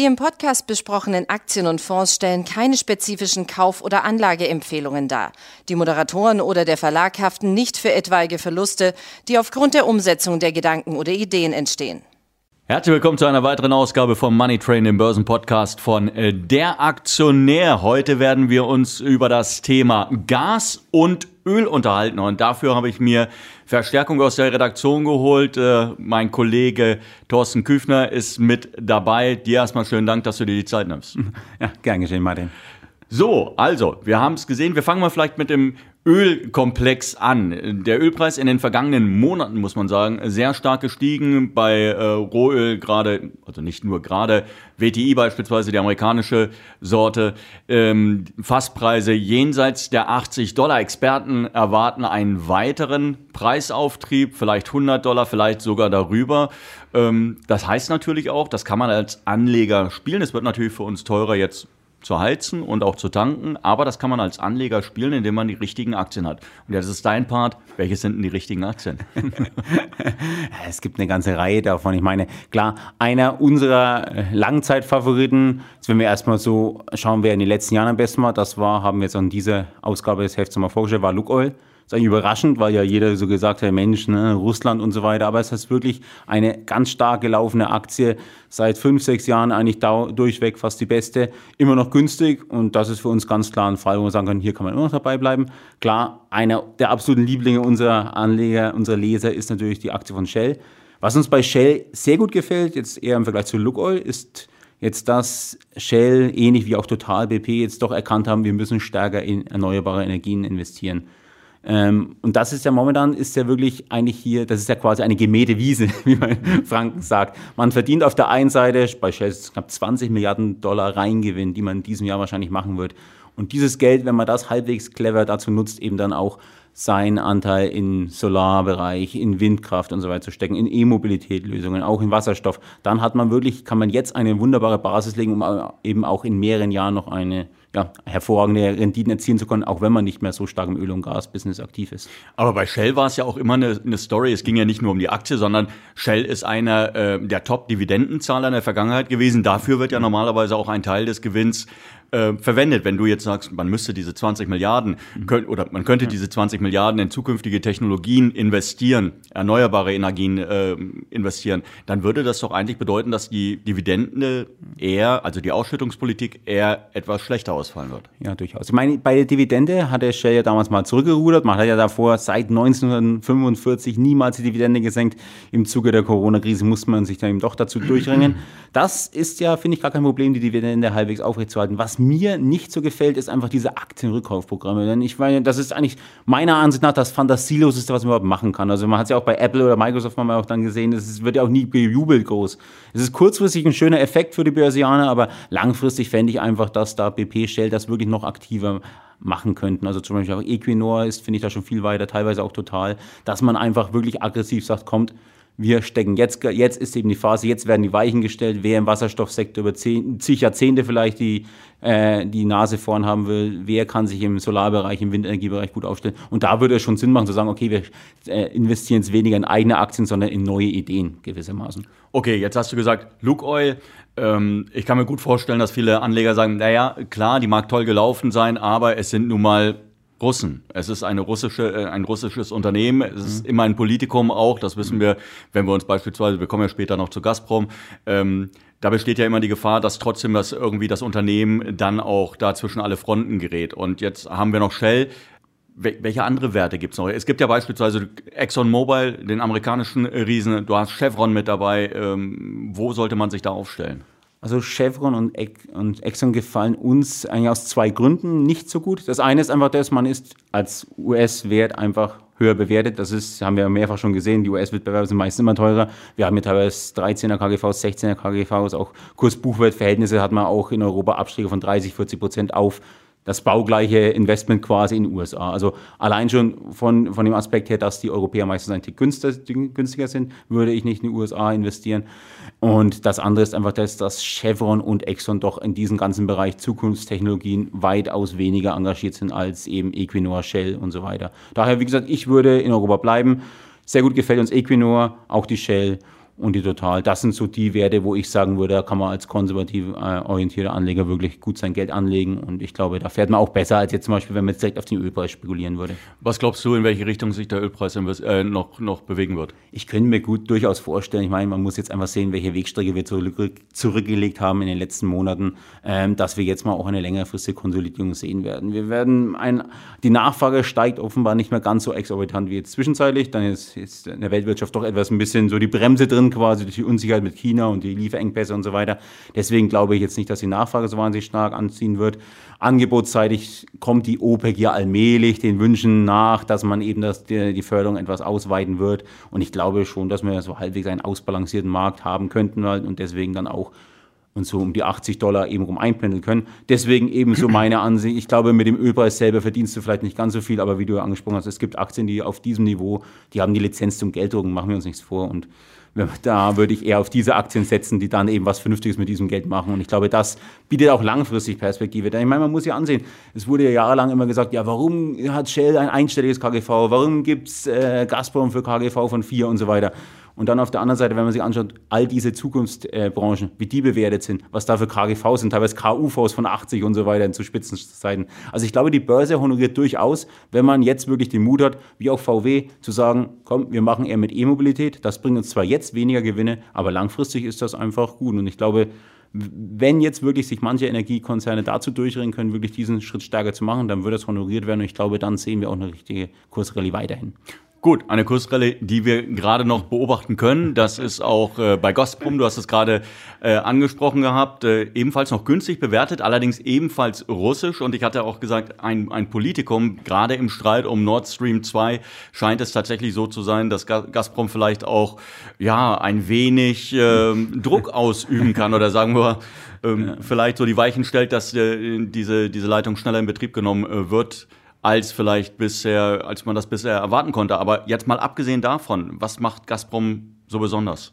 Die im Podcast besprochenen Aktien und Fonds stellen keine spezifischen Kauf- oder Anlageempfehlungen dar. Die Moderatoren oder der Verlag haften nicht für etwaige Verluste, die aufgrund der Umsetzung der Gedanken oder Ideen entstehen. Herzlich willkommen zu einer weiteren Ausgabe vom Money Train, dem Börsenpodcast von äh, Der Aktionär. Heute werden wir uns über das Thema Gas und Öl unterhalten und dafür habe ich mir Verstärkung aus der Redaktion geholt. Äh, mein Kollege Thorsten Küfner ist mit dabei. Dir erstmal schönen Dank, dass du dir die Zeit nimmst. Ja, gern geschehen, Martin. So, also, wir haben es gesehen. Wir fangen mal vielleicht mit dem Ölkomplex an. Der Ölpreis in den vergangenen Monaten, muss man sagen, sehr stark gestiegen. Bei äh, Rohöl gerade, also nicht nur gerade, WTI beispielsweise, die amerikanische Sorte, ähm, Fasspreise jenseits der 80 Dollar. Experten erwarten einen weiteren Preisauftrieb, vielleicht 100 Dollar, vielleicht sogar darüber. Ähm, das heißt natürlich auch, das kann man als Anleger spielen. Es wird natürlich für uns teurer jetzt zu heizen und auch zu tanken, aber das kann man als Anleger spielen, indem man die richtigen Aktien hat. Und ja, das ist dein Part. Welche sind denn die richtigen Aktien? es gibt eine ganze Reihe davon. Ich meine, klar, einer unserer Langzeitfavoriten, wenn wir erstmal so schauen, wer in den letzten Jahren am besten war, das war, haben wir jetzt an dieser Ausgabe des Hefts mal vorgestellt, war Lukoil ist eigentlich überraschend, weil ja jeder so gesagt hat, Mensch, ne, Russland und so weiter. Aber es ist wirklich eine ganz stark gelaufene Aktie. Seit fünf, sechs Jahren eigentlich durchweg fast die beste. Immer noch günstig und das ist für uns ganz klar ein Fall, wo wir sagen können, hier kann man immer noch dabei bleiben. Klar, einer der absoluten Lieblinge unserer Anleger, unserer Leser ist natürlich die Aktie von Shell. Was uns bei Shell sehr gut gefällt, jetzt eher im Vergleich zu Lukoil, ist jetzt, dass Shell ähnlich wie auch Total BP jetzt doch erkannt haben, wir müssen stärker in erneuerbare Energien investieren. Ähm, und das ist ja momentan, ist ja wirklich eigentlich hier, das ist ja quasi eine gemähte Wiese, wie man in Franken sagt. Man verdient auf der einen Seite bei Shell knapp 20 Milliarden Dollar Reingewinn, die man in diesem Jahr wahrscheinlich machen wird. Und dieses Geld, wenn man das halbwegs clever dazu nutzt, eben dann auch seinen Anteil in Solarbereich, in Windkraft und so weiter zu stecken, in E-Mobilität-Lösungen, auch in Wasserstoff, dann hat man wirklich, kann man jetzt eine wunderbare Basis legen, um eben auch in mehreren Jahren noch eine ja, hervorragende Renditen erzielen zu können, auch wenn man nicht mehr so stark im Öl- und Gasbusiness aktiv ist. Aber bei Shell war es ja auch immer eine, eine, Story. Es ging ja nicht nur um die Aktie, sondern Shell ist einer äh, der Top-Dividendenzahler in der Vergangenheit gewesen. Dafür wird ja normalerweise auch ein Teil des Gewinns äh, verwendet. Wenn du jetzt sagst, man müsste diese 20 Milliarden mhm. könnt, oder man könnte diese 20 Milliarden in zukünftige Technologien investieren, erneuerbare Energien äh, investieren, dann würde das doch eigentlich bedeuten, dass die Dividende eher, also die Ausschüttungspolitik eher etwas schlechter ausfallen wird. Ja, durchaus. Ich meine, bei der Dividende hat der Shell ja damals mal zurückgerudert. Man hat ja davor seit 1945 niemals die Dividende gesenkt. Im Zuge der Corona-Krise musste man sich dann eben doch dazu durchringen. Das ist ja, finde ich, gar kein Problem, die Dividende halbwegs aufrechtzuerhalten. Was mir nicht so gefällt, ist einfach diese Aktienrückkaufprogramme. Denn ich meine, das ist eigentlich meiner Ansicht nach das Fantasieloseste, was man überhaupt machen kann. Also man hat es ja auch bei Apple oder Microsoft mal auch dann gesehen, es wird ja auch nie bejubelt groß. Es ist kurzfristig ein schöner Effekt für die Börsianer, aber langfristig fände ich einfach, dass da BP Shell das wirklich noch aktiver machen könnten. Also zum Beispiel auch Equinor ist, finde ich, da schon viel weiter, teilweise auch total, dass man einfach wirklich aggressiv sagt, kommt, wir stecken jetzt, jetzt ist eben die Phase, jetzt werden die Weichen gestellt, wer im Wasserstoffsektor über zehn, zig Jahrzehnte vielleicht die, äh, die Nase vorn haben will, wer kann sich im Solarbereich, im Windenergiebereich gut aufstellen. Und da würde es schon Sinn machen zu sagen, okay, wir äh, investieren jetzt weniger in eigene Aktien, sondern in neue Ideen gewissermaßen. Okay, jetzt hast du gesagt, Luke Oil. Ähm, ich kann mir gut vorstellen, dass viele Anleger sagen, naja, klar, die mag toll gelaufen sein, aber es sind nun mal Russen. Es ist eine russische, äh, ein russisches Unternehmen. Es ist mhm. immer ein Politikum auch. Das wissen wir, wenn wir uns beispielsweise, wir kommen ja später noch zu Gazprom. Ähm, da besteht ja immer die Gefahr, dass trotzdem das irgendwie das Unternehmen dann auch da zwischen alle Fronten gerät. Und jetzt haben wir noch Shell. Welche andere Werte gibt es noch? Es gibt ja beispielsweise ExxonMobil, den amerikanischen Riesen. Du hast Chevron mit dabei. Ähm, wo sollte man sich da aufstellen? Also Chevron und, und Exxon gefallen uns eigentlich aus zwei Gründen nicht so gut. Das eine ist einfach das, man ist als US-Wert einfach höher bewertet. Das ist, haben wir mehrfach schon gesehen, die US-Wettbewerber sind meistens immer teurer. Wir haben hier teilweise 13er KGVs, 16er KGVs, auch Kurs-Buchwert-Verhältnisse hat man auch in Europa Abschläge von 30, 40 Prozent auf das baugleiche Investment quasi in den USA. Also allein schon von, von dem Aspekt her, dass die Europäer meistens ein Tick günstiger sind, würde ich nicht in die USA investieren. Und das andere ist einfach, dass, dass Chevron und Exxon doch in diesem ganzen Bereich Zukunftstechnologien weitaus weniger engagiert sind als eben Equinor, Shell und so weiter. Daher, wie gesagt, ich würde in Europa bleiben. Sehr gut gefällt uns Equinor, auch die Shell und die Total. Das sind so die Werte, wo ich sagen würde, da kann man als konservativ äh, orientierter Anleger wirklich gut sein Geld anlegen. Und ich glaube, da fährt man auch besser, als jetzt zum Beispiel, wenn man jetzt direkt auf den Ölpreis spekulieren würde. Was glaubst du, in welche Richtung sich der Ölpreis äh, noch, noch bewegen wird? Ich könnte mir gut durchaus vorstellen, ich meine, man muss jetzt einfach sehen, welche Wegstrecke wir zurück, zurückgelegt haben in den letzten Monaten, ähm, dass wir jetzt mal auch eine längerfristige Konsolidierung sehen werden. Wir werden ein, die Nachfrage steigt offenbar nicht mehr ganz so exorbitant wie jetzt zwischenzeitlich. Dann ist, ist in der Weltwirtschaft doch etwas ein bisschen so die Bremse drin quasi durch die Unsicherheit mit China und die Lieferengpässe und so weiter. Deswegen glaube ich jetzt nicht, dass die Nachfrage so wahnsinnig stark anziehen wird. Angebotsseitig kommt die OPEC ja allmählich den Wünschen nach, dass man eben das, die, die Förderung etwas ausweiten wird. Und ich glaube schon, dass wir so halbwegs einen ausbalancierten Markt haben könnten und deswegen dann auch und so um die 80 Dollar eben rum einpendeln können. Deswegen eben so meine Ansicht. Ich glaube, mit dem Ölpreis selber verdienst du vielleicht nicht ganz so viel, aber wie du ja angesprochen hast, es gibt Aktien, die auf diesem Niveau, die haben die Lizenz zum Gelddrucken, machen wir uns nichts vor. Und da würde ich eher auf diese Aktien setzen, die dann eben was Vernünftiges mit diesem Geld machen. Und ich glaube, das bietet auch langfristig Perspektive. Denn ich meine, man muss ja ansehen, es wurde ja jahrelang immer gesagt, ja, warum hat Shell ein einstelliges KGV? Warum gibt es äh, Gazprom für KGV von 4 und so weiter? Und dann auf der anderen Seite, wenn man sich anschaut, all diese Zukunftsbranchen, wie die bewertet sind, was da für KGV sind, teilweise KUVs von 80 und so weiter zu Spitzenzeiten. Also ich glaube, die Börse honoriert durchaus, wenn man jetzt wirklich den Mut hat, wie auch VW, zu sagen, komm, wir machen eher mit E-Mobilität. Das bringt uns zwar jetzt weniger Gewinne, aber langfristig ist das einfach gut. Und ich glaube, wenn jetzt wirklich sich manche Energiekonzerne dazu durchringen können, wirklich diesen Schritt stärker zu machen, dann wird das honoriert werden und ich glaube, dann sehen wir auch eine richtige Kursrallye weiterhin. Gut, eine Kursrallye, die wir gerade noch beobachten können. Das ist auch äh, bei Gazprom, du hast es gerade äh, angesprochen gehabt, äh, ebenfalls noch günstig bewertet, allerdings ebenfalls russisch. Und ich hatte auch gesagt, ein, ein Politikum, gerade im Streit um Nord Stream 2, scheint es tatsächlich so zu sein, dass Gazprom vielleicht auch ja ein wenig äh, Druck ausüben kann oder sagen wir ähm, ja. vielleicht so die Weichen stellt, dass äh, diese, diese Leitung schneller in Betrieb genommen äh, wird als vielleicht bisher, als man das bisher erwarten konnte. Aber jetzt mal abgesehen davon, was macht Gazprom so besonders?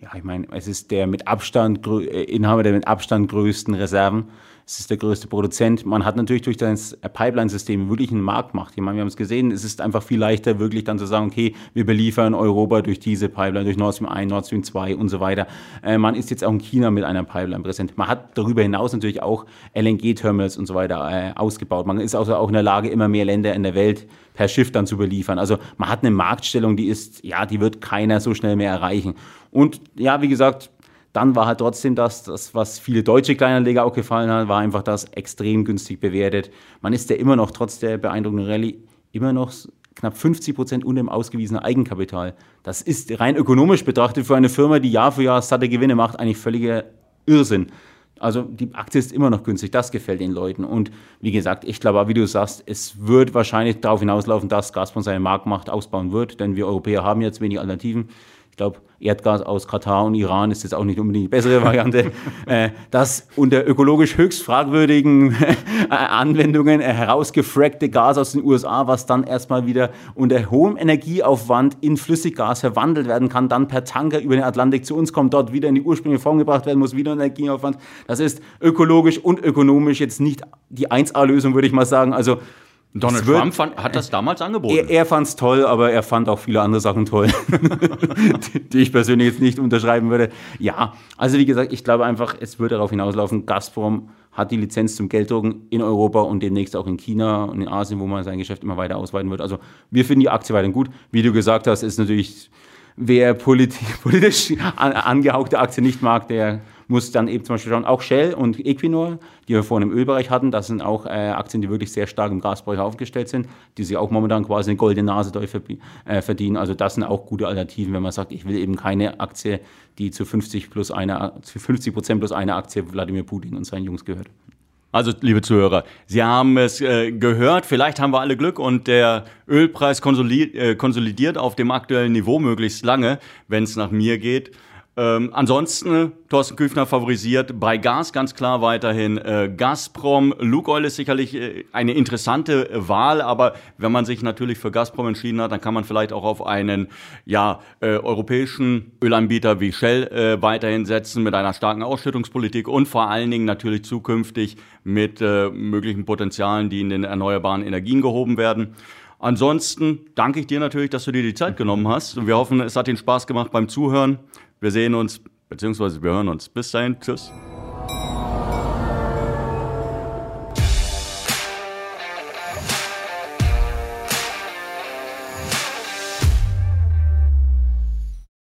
Ja, ich meine, es ist der mit Abstand äh, Inhaber der mit Abstand größten Reserven. Es ist der größte Produzent. Man hat natürlich durch das Pipeline-System wirklich einen Marktmacht. Ich meine, wir haben es gesehen, es ist einfach viel leichter, wirklich dann zu sagen, okay, wir beliefern Europa durch diese Pipeline, durch Nord Stream 1, Nord Stream 2 und so weiter. Äh, man ist jetzt auch in China mit einer Pipeline präsent. Man hat darüber hinaus natürlich auch LNG-Terminals und so weiter äh, ausgebaut. Man ist also auch in der Lage, immer mehr Länder in der Welt per Schiff dann zu beliefern. Also man hat eine Marktstellung, die ist, ja, die wird keiner so schnell mehr erreichen. Und ja, wie gesagt, dann war halt trotzdem das, das, was viele deutsche Kleinanleger auch gefallen hat, war einfach das extrem günstig bewertet. Man ist ja immer noch, trotz der beeindruckenden Rallye, immer noch knapp 50 Prozent unter dem ausgewiesenen Eigenkapital. Das ist rein ökonomisch betrachtet für eine Firma, die Jahr für Jahr satte Gewinne macht, eigentlich völliger Irrsinn. Also die Aktie ist immer noch günstig, das gefällt den Leuten. Und wie gesagt, ich glaube, wie du sagst, es wird wahrscheinlich darauf hinauslaufen, dass Gazprom seine Marktmacht ausbauen wird, denn wir Europäer haben jetzt wenig Alternativen glaube, Erdgas aus Katar und Iran ist jetzt auch nicht unbedingt die bessere Variante. äh, das unter ökologisch höchst fragwürdigen Anwendungen äh, herausgefrackte Gas aus den USA, was dann erstmal wieder unter hohem Energieaufwand in Flüssiggas verwandelt werden kann, dann per Tanker über den Atlantik zu uns kommt, dort wieder in die ursprüngliche Form gebracht werden muss, wieder Energieaufwand. Das ist ökologisch und ökonomisch jetzt nicht die 1A-Lösung, würde ich mal sagen. Also Donald wird, Trump fand, hat das damals angeboten. Er, er fand es toll, aber er fand auch viele andere Sachen toll, die ich persönlich jetzt nicht unterschreiben würde. Ja, also wie gesagt, ich glaube einfach, es wird darauf hinauslaufen, Gazprom hat die Lizenz zum Gelddrucken in Europa und demnächst auch in China und in Asien, wo man sein Geschäft immer weiter ausweiten wird. Also wir finden die Aktie weiterhin gut. Wie du gesagt hast, ist natürlich, wer politisch angehauchte Aktie nicht mag, der muss dann eben zum Beispiel schauen, auch Shell und Equinor, die wir vorhin im Ölbereich hatten, das sind auch äh, Aktien, die wirklich sehr stark im Gasbereich aufgestellt sind, die sich auch momentan quasi eine goldene Nase äh, verdienen. Also das sind auch gute Alternativen, wenn man sagt, ich will eben keine Aktie, die zu 50 plus eine, zu 50 Prozent plus eine Aktie Wladimir Putin und seinen Jungs gehört. Also, liebe Zuhörer, Sie haben es äh, gehört, vielleicht haben wir alle Glück und der Ölpreis äh, konsolidiert auf dem aktuellen Niveau möglichst lange, wenn es nach mir geht. Ähm, ansonsten, Thorsten Küfner favorisiert bei Gas ganz klar weiterhin äh, Gazprom. Lukoil ist sicherlich äh, eine interessante äh, Wahl, aber wenn man sich natürlich für Gazprom entschieden hat, dann kann man vielleicht auch auf einen ja, äh, europäischen Ölanbieter wie Shell äh, weiterhin setzen mit einer starken Ausschüttungspolitik und vor allen Dingen natürlich zukünftig mit äh, möglichen Potenzialen, die in den erneuerbaren Energien gehoben werden. Ansonsten danke ich dir natürlich, dass du dir die Zeit genommen hast. Wir hoffen, es hat den Spaß gemacht beim Zuhören. Wir sehen uns, beziehungsweise wir hören uns. Bis dahin, tschüss.